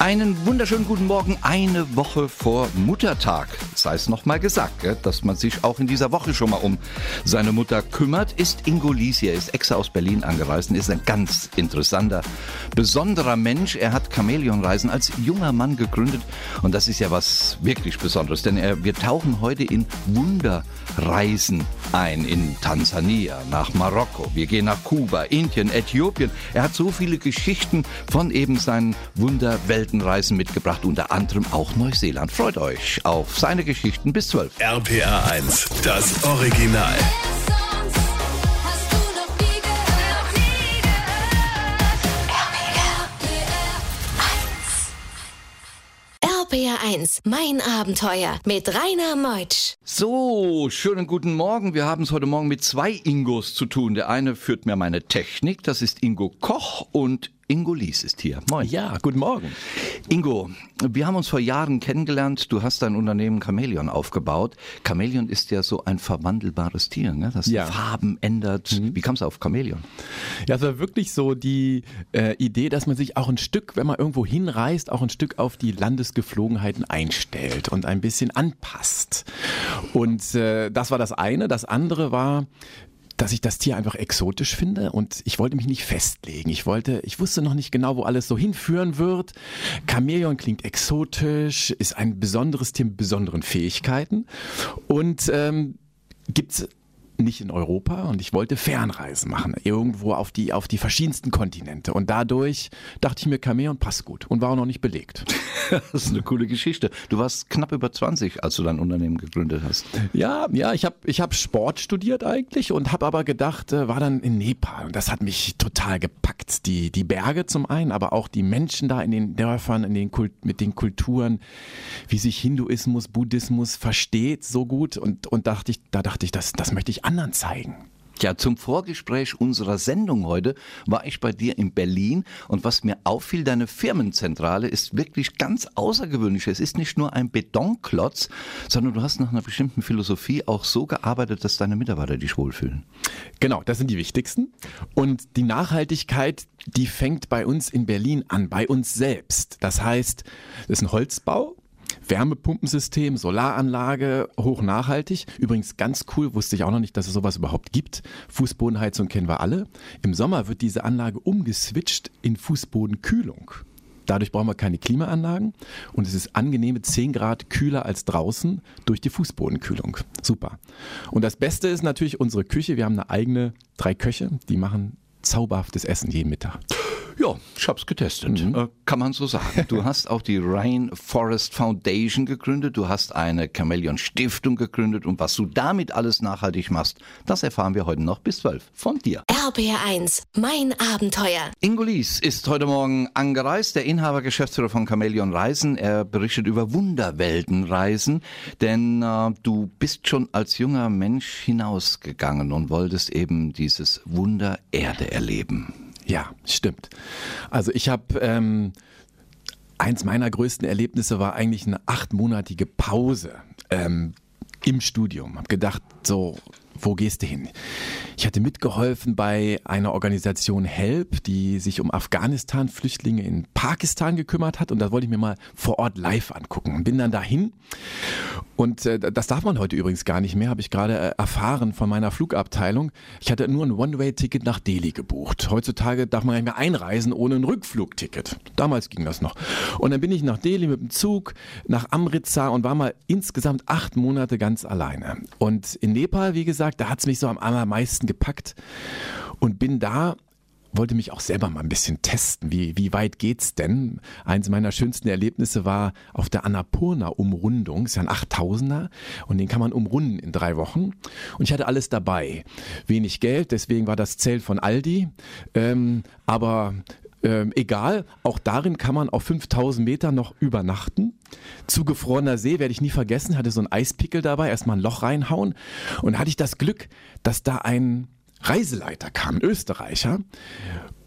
Einen wunderschönen guten Morgen, eine Woche vor Muttertag. Sei es nochmal gesagt, dass man sich auch in dieser Woche schon mal um seine Mutter kümmert, ist Ingo Lies hier, ist extra aus Berlin angereist ist ein ganz interessanter, besonderer Mensch. Er hat Chamäleonreisen als junger Mann gegründet und das ist ja was wirklich Besonderes, denn er, wir tauchen heute in Wunderreisen ein, in Tansania, nach Marokko, wir gehen nach Kuba, Indien, Äthiopien. Er hat so viele Geschichten von eben seinen Wunderwelten Weltenreisen mitgebracht, unter anderem auch Neuseeland. Freut euch auf seine Geschichten bis 12. RPR 1, das Original. RPR 1, mein Abenteuer mit Rainer Meutsch. So, schönen guten Morgen. Wir haben es heute Morgen mit zwei Ingos zu tun. Der eine führt mir meine Technik, das ist Ingo Koch und Ingo Lies ist hier. Moin. Ja, guten Morgen. Ingo, wir haben uns vor Jahren kennengelernt. Du hast dein Unternehmen Chameleon aufgebaut. Chameleon ist ja so ein verwandelbares Tier, ne? das ja. Farben ändert. Mhm. Wie kamst du auf Chameleon? Ja, es war wirklich so die äh, Idee, dass man sich auch ein Stück, wenn man irgendwo hinreist, auch ein Stück auf die Landesgeflogenheiten einstellt und ein bisschen anpasst. Und äh, das war das eine. Das andere war, dass ich das Tier einfach exotisch finde und ich wollte mich nicht festlegen. Ich wollte, ich wusste noch nicht genau, wo alles so hinführen wird. Chamäleon klingt exotisch, ist ein besonderes Tier mit besonderen Fähigkeiten und ähm, gibt nicht in Europa und ich wollte Fernreisen machen, irgendwo auf die, auf die verschiedensten Kontinente. Und dadurch dachte ich mir, Chamäleon passt gut und war auch noch nicht belegt. das ist eine coole Geschichte. Du warst knapp über 20, als du dein Unternehmen gegründet hast. Ja, ja, ich habe ich hab Sport studiert eigentlich und habe aber gedacht, äh, war dann in Nepal und das hat mich total gepackt. Die, die Berge zum einen, aber auch die Menschen da in den Dörfern, in den Kult, mit den Kulturen, wie sich Hinduismus, Buddhismus versteht so gut und, und dachte ich, da dachte ich, das, das möchte ich anderen zeigen. Ja, zum Vorgespräch unserer Sendung heute war ich bei dir in Berlin und was mir auffiel, deine Firmenzentrale ist wirklich ganz außergewöhnlich. Es ist nicht nur ein Betonklotz, sondern du hast nach einer bestimmten Philosophie auch so gearbeitet, dass deine Mitarbeiter dich wohlfühlen. Genau, das sind die wichtigsten. Und die Nachhaltigkeit, die fängt bei uns in Berlin an, bei uns selbst. Das heißt, das ist ein Holzbau, Wärmepumpensystem, Solaranlage, hoch nachhaltig. Übrigens ganz cool, wusste ich auch noch nicht, dass es sowas überhaupt gibt. Fußbodenheizung kennen wir alle. Im Sommer wird diese Anlage umgeswitcht in Fußbodenkühlung. Dadurch brauchen wir keine Klimaanlagen und es ist angenehme 10 Grad kühler als draußen durch die Fußbodenkühlung. Super. Und das Beste ist natürlich unsere Küche. Wir haben eine eigene drei Köche, die machen zauberhaftes Essen jeden Mittag. Ja, ich habe es getestet, mhm. äh, kann man so sagen. Du hast auch die Rainforest Foundation gegründet, du hast eine Chameleon Stiftung gegründet und was du damit alles nachhaltig machst, das erfahren wir heute noch bis 12 von dir. RBR1, mein Abenteuer. Ingo Lies ist heute Morgen angereist, der Inhaber, Geschäftsführer von Chameleon Reisen. Er berichtet über Wunderweltenreisen, denn äh, du bist schon als junger Mensch hinausgegangen und wolltest eben dieses Wunder Erde erleben. Ja, stimmt. Also ich habe ähm, eins meiner größten Erlebnisse war eigentlich eine achtmonatige Pause ähm, im Studium. Hab gedacht, so wo gehst du hin? Ich hatte mitgeholfen bei einer Organisation HELP, die sich um Afghanistan-Flüchtlinge in Pakistan gekümmert hat und da wollte ich mir mal vor Ort live angucken bin dann dahin und äh, das darf man heute übrigens gar nicht mehr, habe ich gerade äh, erfahren von meiner Flugabteilung. Ich hatte nur ein One-Way-Ticket nach Delhi gebucht. Heutzutage darf man nicht mehr einreisen ohne ein Rückflugticket. Damals ging das noch. Und dann bin ich nach Delhi mit dem Zug nach Amritsar und war mal insgesamt acht Monate ganz alleine. Und in Nepal, wie gesagt, gesagt, da hat es mich so am allermeisten gepackt und bin da wollte mich auch selber mal ein bisschen testen. Wie, wie weit geht's denn? Eins meiner schönsten Erlebnisse war auf der Annapurna-Umrundung. Ist ja ein 8000er und den kann man umrunden in drei Wochen. Und ich hatte alles dabei. Wenig Geld, deswegen war das Zelt von Aldi. Ähm, aber ähm, egal, auch darin kann man auf 5000 Meter noch übernachten. Zugefrorener See werde ich nie vergessen, hatte so einen Eispickel dabei, erstmal ein Loch reinhauen und hatte ich das Glück, dass da ein Reiseleiter kam, ein Österreicher,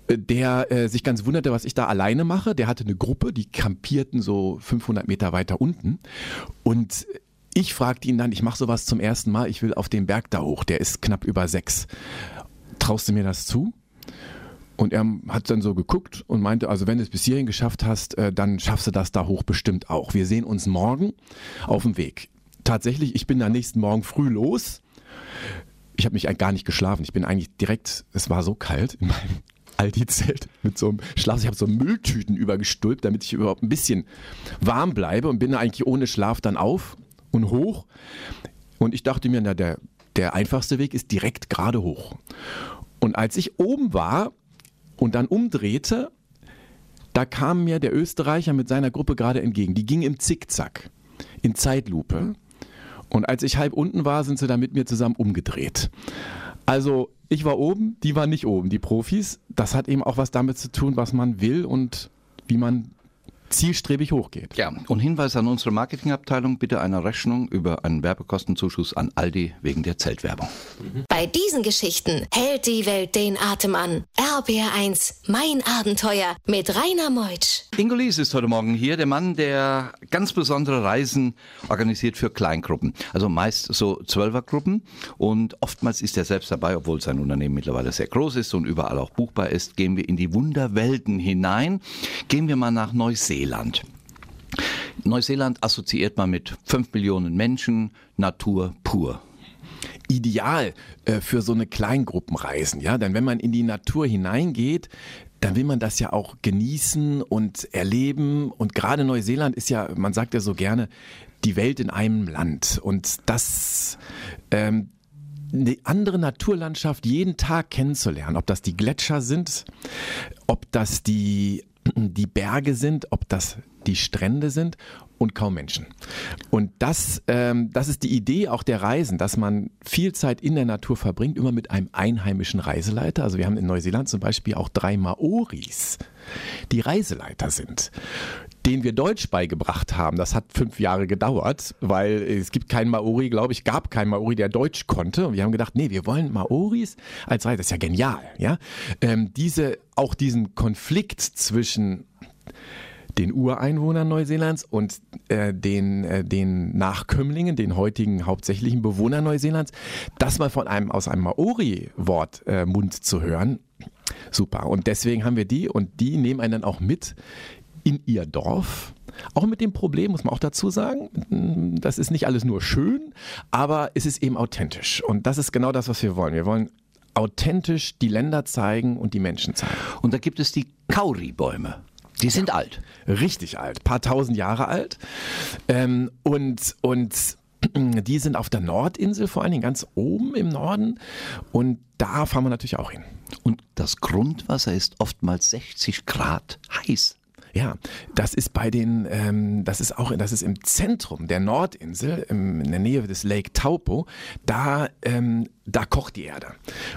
der äh, sich ganz wunderte, was ich da alleine mache. Der hatte eine Gruppe, die kampierten so 500 Meter weiter unten und ich fragte ihn dann, ich mache sowas zum ersten Mal, ich will auf den Berg da hoch, der ist knapp über sechs traust du mir das zu? Und er hat dann so geguckt und meinte, also wenn du es bis hierhin geschafft hast, äh, dann schaffst du das da hoch bestimmt auch. Wir sehen uns morgen auf dem Weg. Tatsächlich, ich bin am nächsten Morgen früh los. Ich habe mich gar nicht geschlafen. Ich bin eigentlich direkt, es war so kalt in meinem Aldi-Zelt mit so einem Schlaf. Ich habe so Mülltüten übergestülpt, damit ich überhaupt ein bisschen warm bleibe und bin eigentlich ohne Schlaf dann auf und hoch. Und ich dachte mir, na, der, der einfachste Weg ist direkt gerade hoch. Und als ich oben war und dann umdrehte, da kam mir der Österreicher mit seiner Gruppe gerade entgegen. Die ging im Zickzack, in Zeitlupe. Und als ich halb unten war, sind sie dann mit mir zusammen umgedreht. Also ich war oben, die waren nicht oben, die Profis. Das hat eben auch was damit zu tun, was man will und wie man zielstrebig hochgeht. Ja, und Hinweis an unsere Marketingabteilung, bitte eine Rechnung über einen Werbekostenzuschuss an Aldi wegen der Zeltwerbung. Bei diesen Geschichten hält die Welt den Atem an. RBR1, mein Abenteuer mit Rainer Meutsch. Ingo Lies ist heute Morgen hier, der Mann, der ganz besondere Reisen organisiert für Kleingruppen. Also meist so Zwölfergruppen und oftmals ist er selbst dabei, obwohl sein Unternehmen mittlerweile sehr groß ist und überall auch buchbar ist, gehen wir in die Wunderwelten hinein. Gehen wir mal nach Neuseeland. Neuseeland assoziiert man mit 5 Millionen Menschen, Natur pur. Ideal äh, für so eine Kleingruppenreisen, ja, denn wenn man in die Natur hineingeht, dann will man das ja auch genießen und erleben. Und gerade Neuseeland ist ja, man sagt ja so gerne, die Welt in einem Land. Und das, ähm, eine andere Naturlandschaft jeden Tag kennenzulernen, ob das die Gletscher sind, ob das die, die Berge sind, ob das die Strände sind und kaum Menschen. Und das, ähm, das ist die Idee auch der Reisen, dass man viel Zeit in der Natur verbringt, immer mit einem einheimischen Reiseleiter. Also wir haben in Neuseeland zum Beispiel auch drei Maoris, die Reiseleiter sind den wir Deutsch beigebracht haben. Das hat fünf Jahre gedauert, weil es gibt keinen Maori, glaube ich, gab keinen Maori, der Deutsch konnte. Und wir haben gedacht, nee, wir wollen Maoris als Reise. Das ist ja genial, ja. Ähm, diese, auch diesen Konflikt zwischen den Ureinwohnern Neuseelands und äh, den, äh, den Nachkömmlingen, den heutigen hauptsächlichen Bewohnern Neuseelands, das mal von einem aus einem Maori-Wort äh, Mund zu hören. Super. Und deswegen haben wir die und die nehmen einen dann auch mit in ihr Dorf. Auch mit dem Problem, muss man auch dazu sagen, das ist nicht alles nur schön, aber es ist eben authentisch. Und das ist genau das, was wir wollen. Wir wollen authentisch die Länder zeigen und die Menschen zeigen. Und da gibt es die Kauri-Bäume. Die sind ja, alt. Richtig alt, paar tausend Jahre alt. Ähm, und, und die sind auf der Nordinsel, vor allen Dingen ganz oben im Norden. Und da fahren wir natürlich auch hin. Und das Grundwasser ist oftmals 60 Grad heiß. Ja, das ist bei den, ähm, das ist auch, das ist im Zentrum der Nordinsel, im, in der Nähe des Lake Taupo. Da, ähm, da kocht die Erde.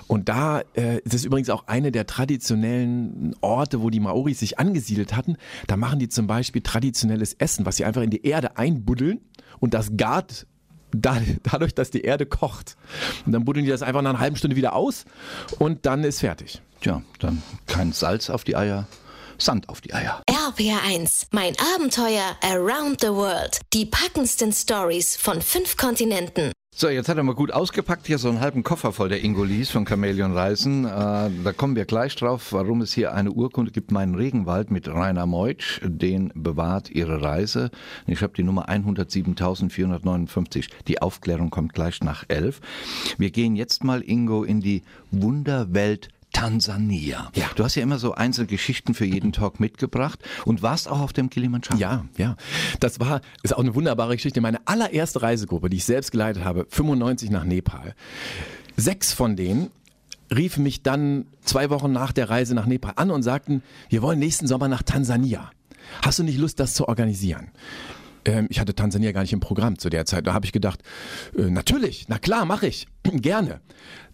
Und da äh, ist es übrigens auch eine der traditionellen Orte, wo die Maoris sich angesiedelt hatten. Da machen die zum Beispiel traditionelles Essen, was sie einfach in die Erde einbuddeln und das gart dadurch, dass die Erde kocht. Und dann buddeln die das einfach nach einer halben Stunde wieder aus und dann ist fertig. Tja, dann kein Salz auf die Eier, Sand auf die Eier. RPR1, mein Abenteuer Around the World. Die packendsten Stories von fünf Kontinenten. So, jetzt hat er mal gut ausgepackt, hier so einen halben Koffer voll der Ingolis von Chameleon Reisen. Äh, da kommen wir gleich drauf, warum es hier eine Urkunde gibt, meinen Regenwald mit Rainer Meutsch, den bewahrt Ihre Reise. Ich habe die Nummer 107.459. Die Aufklärung kommt gleich nach elf. Wir gehen jetzt mal, Ingo, in die Wunderwelt Tansania. Ja. Du hast ja immer so Einzelgeschichten für jeden Talk mitgebracht und warst auch auf dem Kilimanjaro. Ja, ja. Das war, ist auch eine wunderbare Geschichte. Meine allererste Reisegruppe, die ich selbst geleitet habe, 95 nach Nepal. Sechs von denen riefen mich dann zwei Wochen nach der Reise nach Nepal an und sagten, wir wollen nächsten Sommer nach Tansania. Hast du nicht Lust, das zu organisieren? Ähm, ich hatte Tansania gar nicht im Programm zu der Zeit. Da habe ich gedacht, äh, natürlich, na klar, mache ich, gerne.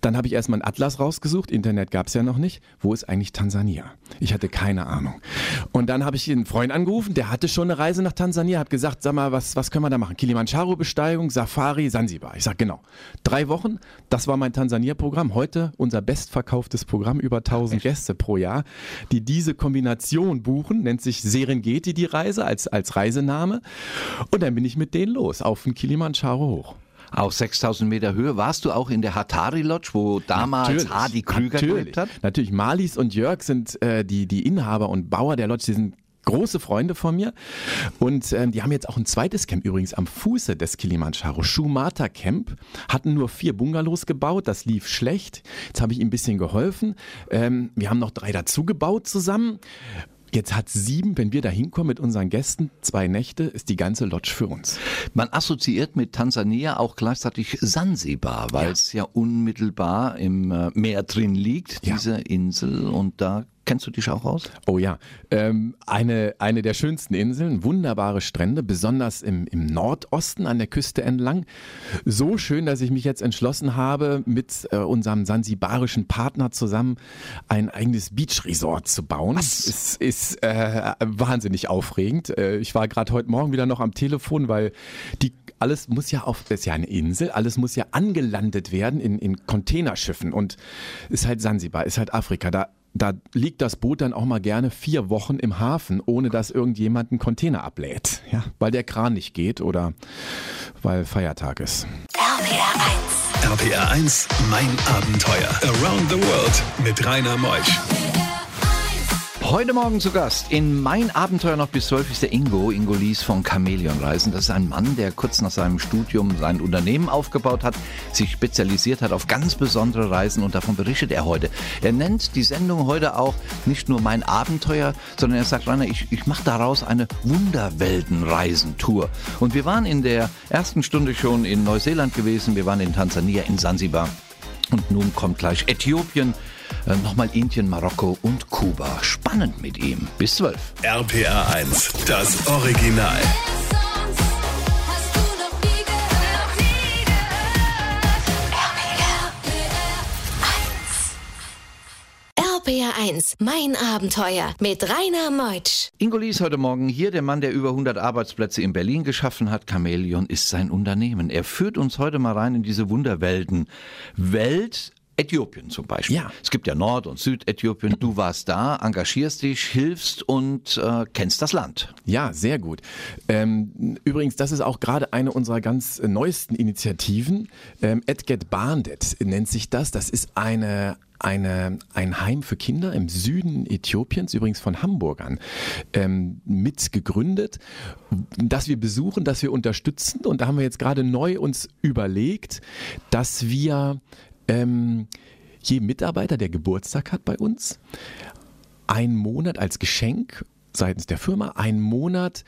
Dann habe ich erstmal einen Atlas rausgesucht, Internet gab es ja noch nicht. Wo ist eigentlich Tansania? Ich hatte keine Ahnung. Und dann habe ich einen Freund angerufen, der hatte schon eine Reise nach Tansania, hat gesagt, sag mal, was, was können wir da machen? Kilimanjaro-Besteigung, Safari, Sansibar. Ich sage, genau. Drei Wochen, das war mein Tansania-Programm. Heute unser bestverkauftes Programm, über 1000 Echt? Gäste pro Jahr, die diese Kombination buchen, nennt sich Serengeti die Reise als, als Reisename. Und dann bin ich mit denen los, auf den Kilimanjaro hoch. Auf 6000 Meter Höhe. Warst du auch in der Hatari Lodge, wo damals Natürlich, Hardy Krüger gelebt hat? Natürlich, Marlies und Jörg sind äh, die, die Inhaber und Bauer der Lodge, die sind große Freunde von mir. Und ähm, die haben jetzt auch ein zweites Camp übrigens am Fuße des Kilimanjaro, Shumata Camp, hatten nur vier Bungalows gebaut, das lief schlecht, jetzt habe ich ihm ein bisschen geholfen, ähm, wir haben noch drei dazu gebaut zusammen Jetzt hat sieben, wenn wir da hinkommen mit unseren Gästen, zwei Nächte, ist die ganze Lodge für uns. Man assoziiert mit Tansania auch gleichzeitig Sansibar, weil es ja. ja. unmittelbar im äh, Meer drin liegt, diese ja. Insel. Und da Kennst du dich auch aus? Oh ja, ähm, eine, eine der schönsten Inseln, wunderbare Strände, besonders im, im Nordosten an der Küste entlang. So schön, dass ich mich jetzt entschlossen habe, mit äh, unserem sansibarischen Partner zusammen ein eigenes Beach-Resort zu bauen. Was? Es ist äh, wahnsinnig aufregend. Äh, ich war gerade heute Morgen wieder noch am Telefon, weil die alles muss ja auf, das ist ja eine Insel, alles muss ja angelandet werden in, in Containerschiffen und ist halt Sansibar, ist halt Afrika. Da da liegt das Boot dann auch mal gerne vier Wochen im Hafen, ohne dass irgendjemand einen Container ablädt. Ja, weil der Kran nicht geht oder weil Feiertag ist. RPR 1. RPR 1, mein Abenteuer. Around the World mit Rainer Meusch. Heute Morgen zu Gast in Mein Abenteuer noch bis 12 ist der Ingo, Ingo Lies von Chameleon Reisen. Das ist ein Mann, der kurz nach seinem Studium sein Unternehmen aufgebaut hat, sich spezialisiert hat auf ganz besondere Reisen und davon berichtet er heute. Er nennt die Sendung heute auch nicht nur Mein Abenteuer, sondern er sagt, Rainer, ich, ich mache daraus eine Wunderweltenreisentour. Und wir waren in der ersten Stunde schon in Neuseeland gewesen, wir waren in Tansania, in Sansibar. Und nun kommt gleich Äthiopien, äh, nochmal Indien, Marokko und Kuba. Spannend mit ihm. Bis 12. RPR 1, das Original. 1, mein Abenteuer mit Rainer Meutsch. Ingo Lies heute Morgen hier, der Mann, der über 100 Arbeitsplätze in Berlin geschaffen hat. Chameleon ist sein Unternehmen. Er führt uns heute mal rein in diese Wunderwelten. Welt Äthiopien zum Beispiel. Ja. Es gibt ja Nord- und Südäthiopien. Du warst da, engagierst dich, hilfst und äh, kennst das Land. Ja, sehr gut. Ähm, übrigens, das ist auch gerade eine unserer ganz neuesten Initiativen. Ähm, Edget Bandet nennt sich das. Das ist eine eine, ein Heim für Kinder im Süden Äthiopiens, übrigens von Hamburgern, ähm, mit gegründet, das wir besuchen, das wir unterstützen. Und da haben wir jetzt gerade neu uns überlegt, dass wir ähm, jedem Mitarbeiter, der Geburtstag hat bei uns, einen Monat als Geschenk seitens der Firma, einen Monat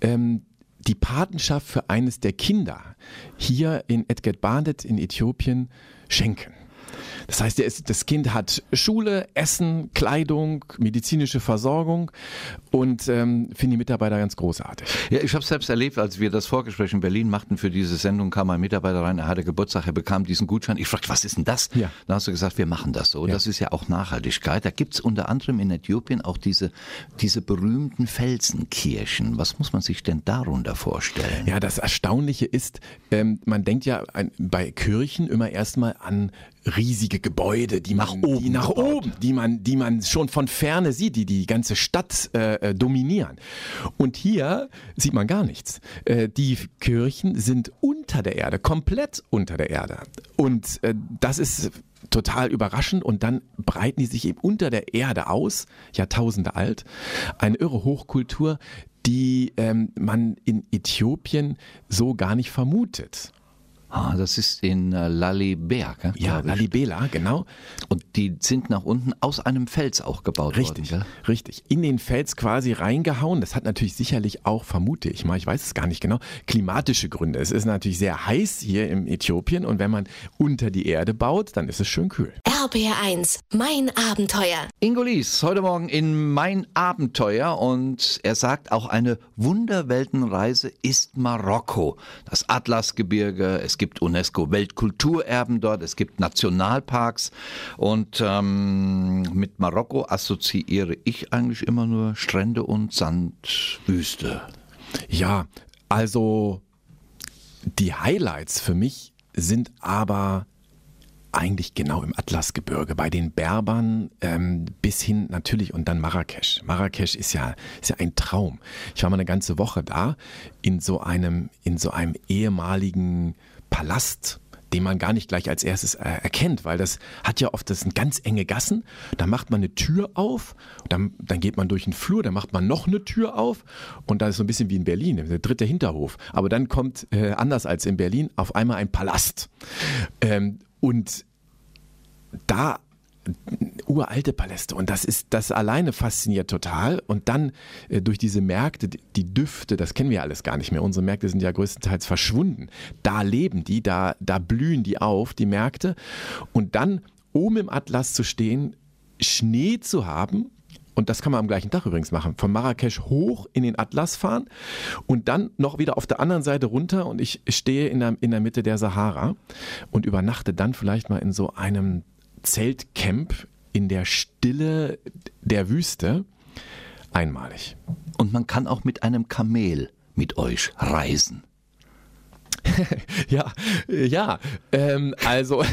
ähm, die Patenschaft für eines der Kinder hier in Edget Bandet in Äthiopien schenken. Das heißt, das Kind hat Schule, Essen, Kleidung, medizinische Versorgung und ähm, finde die Mitarbeiter ganz großartig. Ja, ich habe es selbst erlebt, als wir das Vorgespräch in Berlin machten für diese Sendung, kam ein Mitarbeiter rein, er hatte Geburtstag, er bekam diesen Gutschein. Ich fragte, was ist denn das? Ja. Dann hast du gesagt, wir machen das so. Ja. Das ist ja auch Nachhaltigkeit. Da gibt es unter anderem in Äthiopien auch diese, diese berühmten Felsenkirchen. Was muss man sich denn darunter vorstellen? Ja, das Erstaunliche ist, ähm, man denkt ja bei Kirchen immer erstmal an riesige Gebäude, die nach oben, die nach oben, die man, die man schon von ferne sieht, die die ganze Stadt äh, äh, dominieren. Und hier sieht man gar nichts. Äh, die Kirchen sind unter der Erde, komplett unter der Erde. Und äh, das ist total überraschend und dann breiten die sich eben unter der Erde aus, Jahrtausende alt. Eine irre Hochkultur, die ähm, man in Äthiopien so gar nicht vermutet. Ah, das ist in äh, Lalibela. Ja, Lalibela, genau. Und die sind nach unten aus einem Fels auch gebaut richtig, worden. Richtig, richtig. In den Fels quasi reingehauen. Das hat natürlich sicherlich auch, vermute ich mal, ich weiß es gar nicht genau, klimatische Gründe. Es ist natürlich sehr heiß hier in Äthiopien und wenn man unter die Erde baut, dann ist es schön kühl. RBR1, mein Abenteuer. Ingo Lies, heute Morgen in Mein Abenteuer und er sagt, auch eine Wunderweltenreise ist Marokko. Das Atlasgebirge, es gibt UNESCO-Weltkulturerben dort, es gibt Nationalparks und ähm, mit Marokko assoziiere ich eigentlich immer nur Strände und Sandwüste. Ja, also die Highlights für mich sind aber eigentlich genau im Atlasgebirge, bei den Berbern ähm, bis hin natürlich und dann Marrakesch. Marrakesch ist ja, ist ja ein Traum. Ich war mal eine ganze Woche da in so einem, in so einem ehemaligen Palast den man gar nicht gleich als erstes äh, erkennt, weil das hat ja oft, das sind ganz enge Gassen, da macht man eine Tür auf, dann, dann geht man durch den Flur, dann macht man noch eine Tür auf und da ist so ein bisschen wie in Berlin, der dritte Hinterhof. Aber dann kommt, äh, anders als in Berlin, auf einmal ein Palast. Ähm, und da uralte Paläste. Und das ist das alleine fasziniert total. Und dann äh, durch diese Märkte die Düfte das kennen wir alles gar nicht mehr. Unsere Märkte sind ja größtenteils verschwunden. Da leben die da da blühen die auf die Märkte. Und dann oben im Atlas zu stehen Schnee zu haben und das kann man am gleichen Tag übrigens machen. Von Marrakesch hoch in den Atlas fahren und dann noch wieder auf der anderen Seite runter und ich stehe in der, in der Mitte der Sahara und übernachte dann vielleicht mal in so einem Zeltcamp in der Stille der Wüste einmalig. Und man kann auch mit einem Kamel mit euch reisen. ja, ja, ähm, also,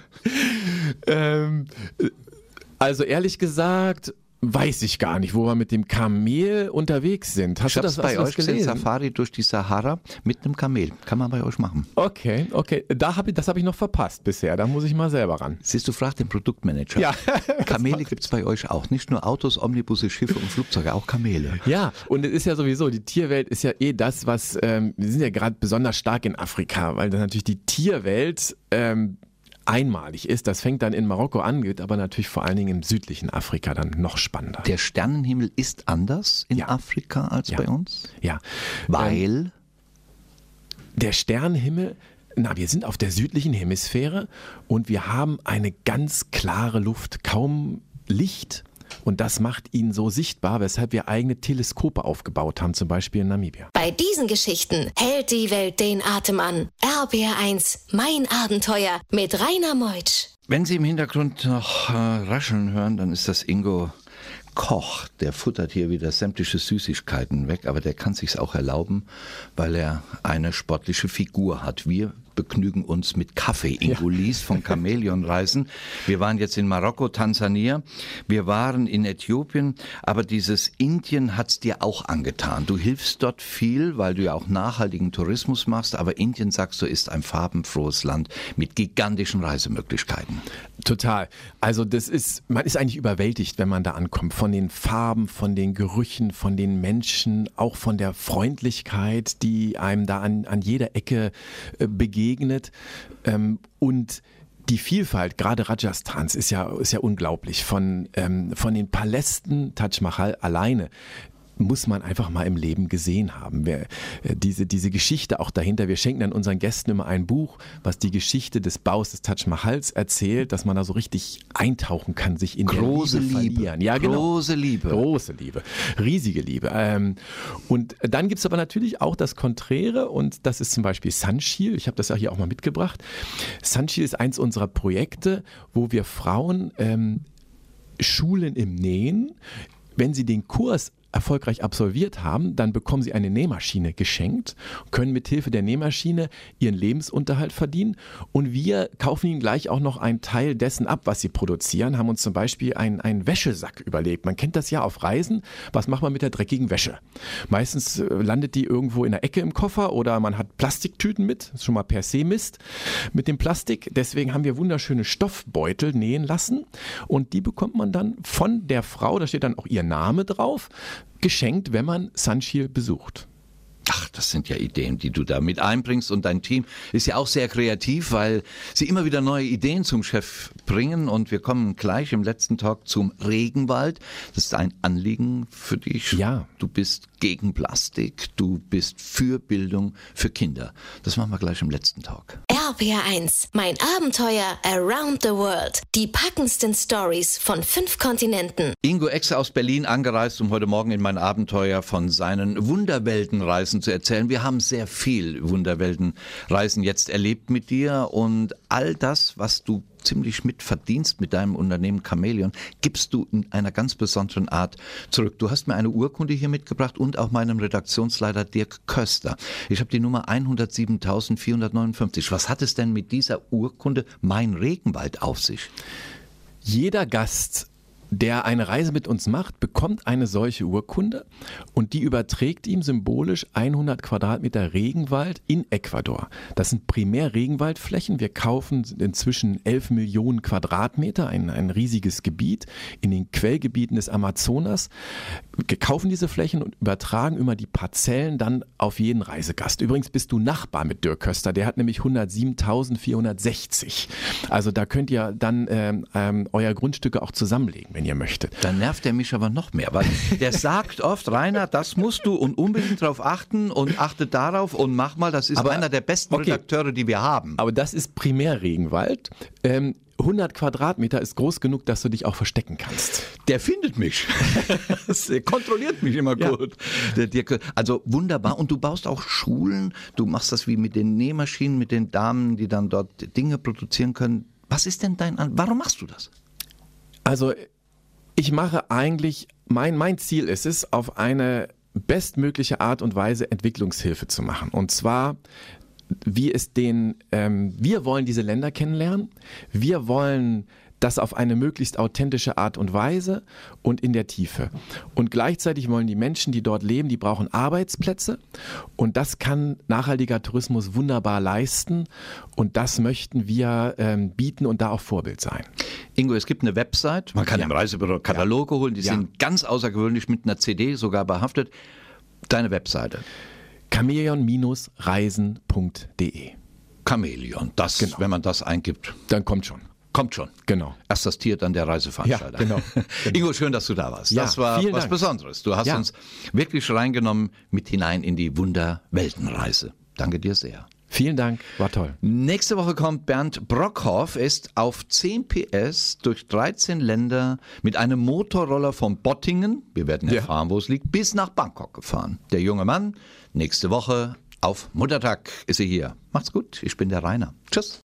ähm, also ehrlich gesagt, weiß ich gar nicht, wo wir mit dem Kamel unterwegs sind. Hast ich du das bei euch gelesen? Safari durch die Sahara mit einem Kamel. Kann man bei euch machen. Okay, okay. Da hab ich, das habe ich noch verpasst bisher. Da muss ich mal selber ran. Siehst du, frag den Produktmanager. Ja. Kamele gibt es bei euch auch. Nicht nur Autos, Omnibusse, Schiffe und Flugzeuge, auch Kamele. Ja, und es ist ja sowieso, die Tierwelt ist ja eh das, was, ähm, wir sind ja gerade besonders stark in Afrika, weil dann natürlich die Tierwelt ähm, einmalig ist. Das fängt dann in Marokko an, geht aber natürlich vor allen Dingen im südlichen Afrika dann noch spannender. Der Sternenhimmel ist anders in ja. Afrika als ja. bei uns? Ja. Weil? Ähm, der Sternenhimmel na, wir sind auf der südlichen Hemisphäre und wir haben eine ganz klare Luft, kaum Licht und das macht ihn so sichtbar, weshalb wir eigene Teleskope aufgebaut haben, zum Beispiel in Namibia. Bei diesen Geschichten hält die Welt den Atem an. RBR1, mein Abenteuer mit Rainer Meutsch. Wenn Sie im Hintergrund noch äh, rascheln hören, dann ist das Ingo Koch, der futtert hier wieder sämtliche Süßigkeiten weg, aber der kann sich's auch erlauben, weil er eine sportliche Figur hat. Wir begnügen uns mit Kaffee in ja. Von Chamäleonreisen. Wir waren jetzt in Marokko, Tansania, wir waren in Äthiopien, aber dieses Indien hat's dir auch angetan. Du hilfst dort viel, weil du ja auch nachhaltigen Tourismus machst, aber Indien, sagst du, ist ein farbenfrohes Land mit gigantischen Reisemöglichkeiten. Total. Also das ist, man ist eigentlich überwältigt, wenn man da ankommt, von den Farben, von den Gerüchen, von den Menschen, auch von der Freundlichkeit, die einem da an, an jeder Ecke äh, begegnet begegnet. Ähm, und die Vielfalt, gerade Rajasthans, ist ja, ist ja unglaublich. Von, ähm, von den Palästen Taj Mahal alleine muss man einfach mal im Leben gesehen haben. Wir, äh, diese, diese Geschichte auch dahinter. Wir schenken dann unseren Gästen immer ein Buch, was die Geschichte des Baus des Taj Mahals erzählt, dass man da so richtig eintauchen kann, sich in große Liebe, Liebe. verlieren. Ja, genau. Große Liebe. Große Liebe. Riesige Liebe. Ähm, und dann gibt es aber natürlich auch das Konträre und das ist zum Beispiel Sunsheel. Ich habe das ja hier auch mal mitgebracht. Sunsheel ist eins unserer Projekte, wo wir Frauen ähm, Schulen im Nähen wenn Sie den Kurs erfolgreich absolviert haben, dann bekommen sie eine Nähmaschine geschenkt, können mit Hilfe der Nähmaschine ihren Lebensunterhalt verdienen und wir kaufen ihnen gleich auch noch einen Teil dessen ab, was sie produzieren, haben uns zum Beispiel einen, einen Wäschesack überlegt. Man kennt das ja auf Reisen. Was macht man mit der dreckigen Wäsche? Meistens äh, landet die irgendwo in der Ecke im Koffer oder man hat Plastiktüten mit, das ist schon mal per se Mist mit dem Plastik. Deswegen haben wir wunderschöne Stoffbeutel nähen lassen und die bekommt man dann von der Frau, da steht dann auch ihr Name drauf, geschenkt, wenn man Sunchill besucht. Ach, das sind ja Ideen, die du da mit einbringst und dein Team ist ja auch sehr kreativ, weil sie immer wieder neue Ideen zum Chef bringen und wir kommen gleich im letzten Talk zum Regenwald. Das ist ein Anliegen für dich. Ja. Du bist gegen Plastik, du bist für Bildung für Kinder. Das machen wir gleich im letzten Talk. RPR1, mein Abenteuer around the world. Die packendsten Stories von fünf Kontinenten. Ingo Exe aus Berlin angereist, um heute Morgen in mein Abenteuer von seinen Wunderweltenreisen zu erzählen. Wir haben sehr viel Wunderweltenreisen jetzt erlebt mit dir und all das, was du ziemlich mit verdienst mit deinem Unternehmen Chameleon, gibst du in einer ganz besonderen Art zurück. Du hast mir eine Urkunde hier mitgebracht und auch meinem Redaktionsleiter Dirk Köster. Ich habe die Nummer 107.459. Was hat es denn mit dieser Urkunde Mein Regenwald auf sich? Jeder Gast der eine Reise mit uns macht, bekommt eine solche Urkunde und die überträgt ihm symbolisch 100 Quadratmeter Regenwald in Ecuador. Das sind primär Regenwaldflächen. Wir kaufen inzwischen 11 Millionen Quadratmeter, ein, ein riesiges Gebiet in den Quellgebieten des Amazonas. Wir kaufen diese Flächen und übertragen immer die Parzellen dann auf jeden Reisegast. Übrigens bist du Nachbar mit Dirk Köster, der hat nämlich 107.460. Also da könnt ihr dann ähm, ähm, euer Grundstücke auch zusammenlegen wenn ihr möchtet. Dann nervt er mich aber noch mehr, weil der sagt oft, Rainer, das musst du und unbedingt darauf achten und achte darauf und mach mal, das ist aber, einer der besten okay. Redakteure, die wir haben. Aber das ist primär Regenwald. Ähm, 100 Quadratmeter ist groß genug, dass du dich auch verstecken kannst. Der findet mich. der kontrolliert mich immer gut. Ja. also wunderbar. Und du baust auch Schulen. Du machst das wie mit den Nähmaschinen, mit den Damen, die dann dort Dinge produzieren können. Was ist denn dein, warum machst du das? Also ich mache eigentlich, mein, mein Ziel ist es, auf eine bestmögliche Art und Weise Entwicklungshilfe zu machen. Und zwar wie es den, ähm, wir wollen diese Länder kennenlernen, wir wollen das auf eine möglichst authentische Art und Weise und in der Tiefe. Und gleichzeitig wollen die Menschen, die dort leben, die brauchen Arbeitsplätze und das kann nachhaltiger Tourismus wunderbar leisten und das möchten wir ähm, bieten und da auch Vorbild sein. Ingo, es gibt eine Website, man kann ja. im Reisebüro Kataloge ja. holen, die ja. sind ganz außergewöhnlich mit einer CD sogar behaftet. Deine Webseite. Chameleon-reisen.de Chameleon, das, genau. wenn man das eingibt. Dann kommt schon. Kommt schon. Genau. Erst das Tier, dann der Reiseveranstalter. Ja, genau. genau. Ingo, schön, dass du da warst. Ja, das war was Dank. Besonderes. Du hast ja. uns wirklich reingenommen mit hinein in die Wunderweltenreise. Danke dir sehr. Vielen Dank, war toll. Nächste Woche kommt Bernd Brockhoff, ist auf 10 PS durch 13 Länder mit einem Motorroller von Bottingen, wir werden erfahren, ja. wo es liegt, bis nach Bangkok gefahren. Der junge Mann, nächste Woche auf Muttertag ist er hier. Macht's gut, ich bin der Rainer. Tschüss.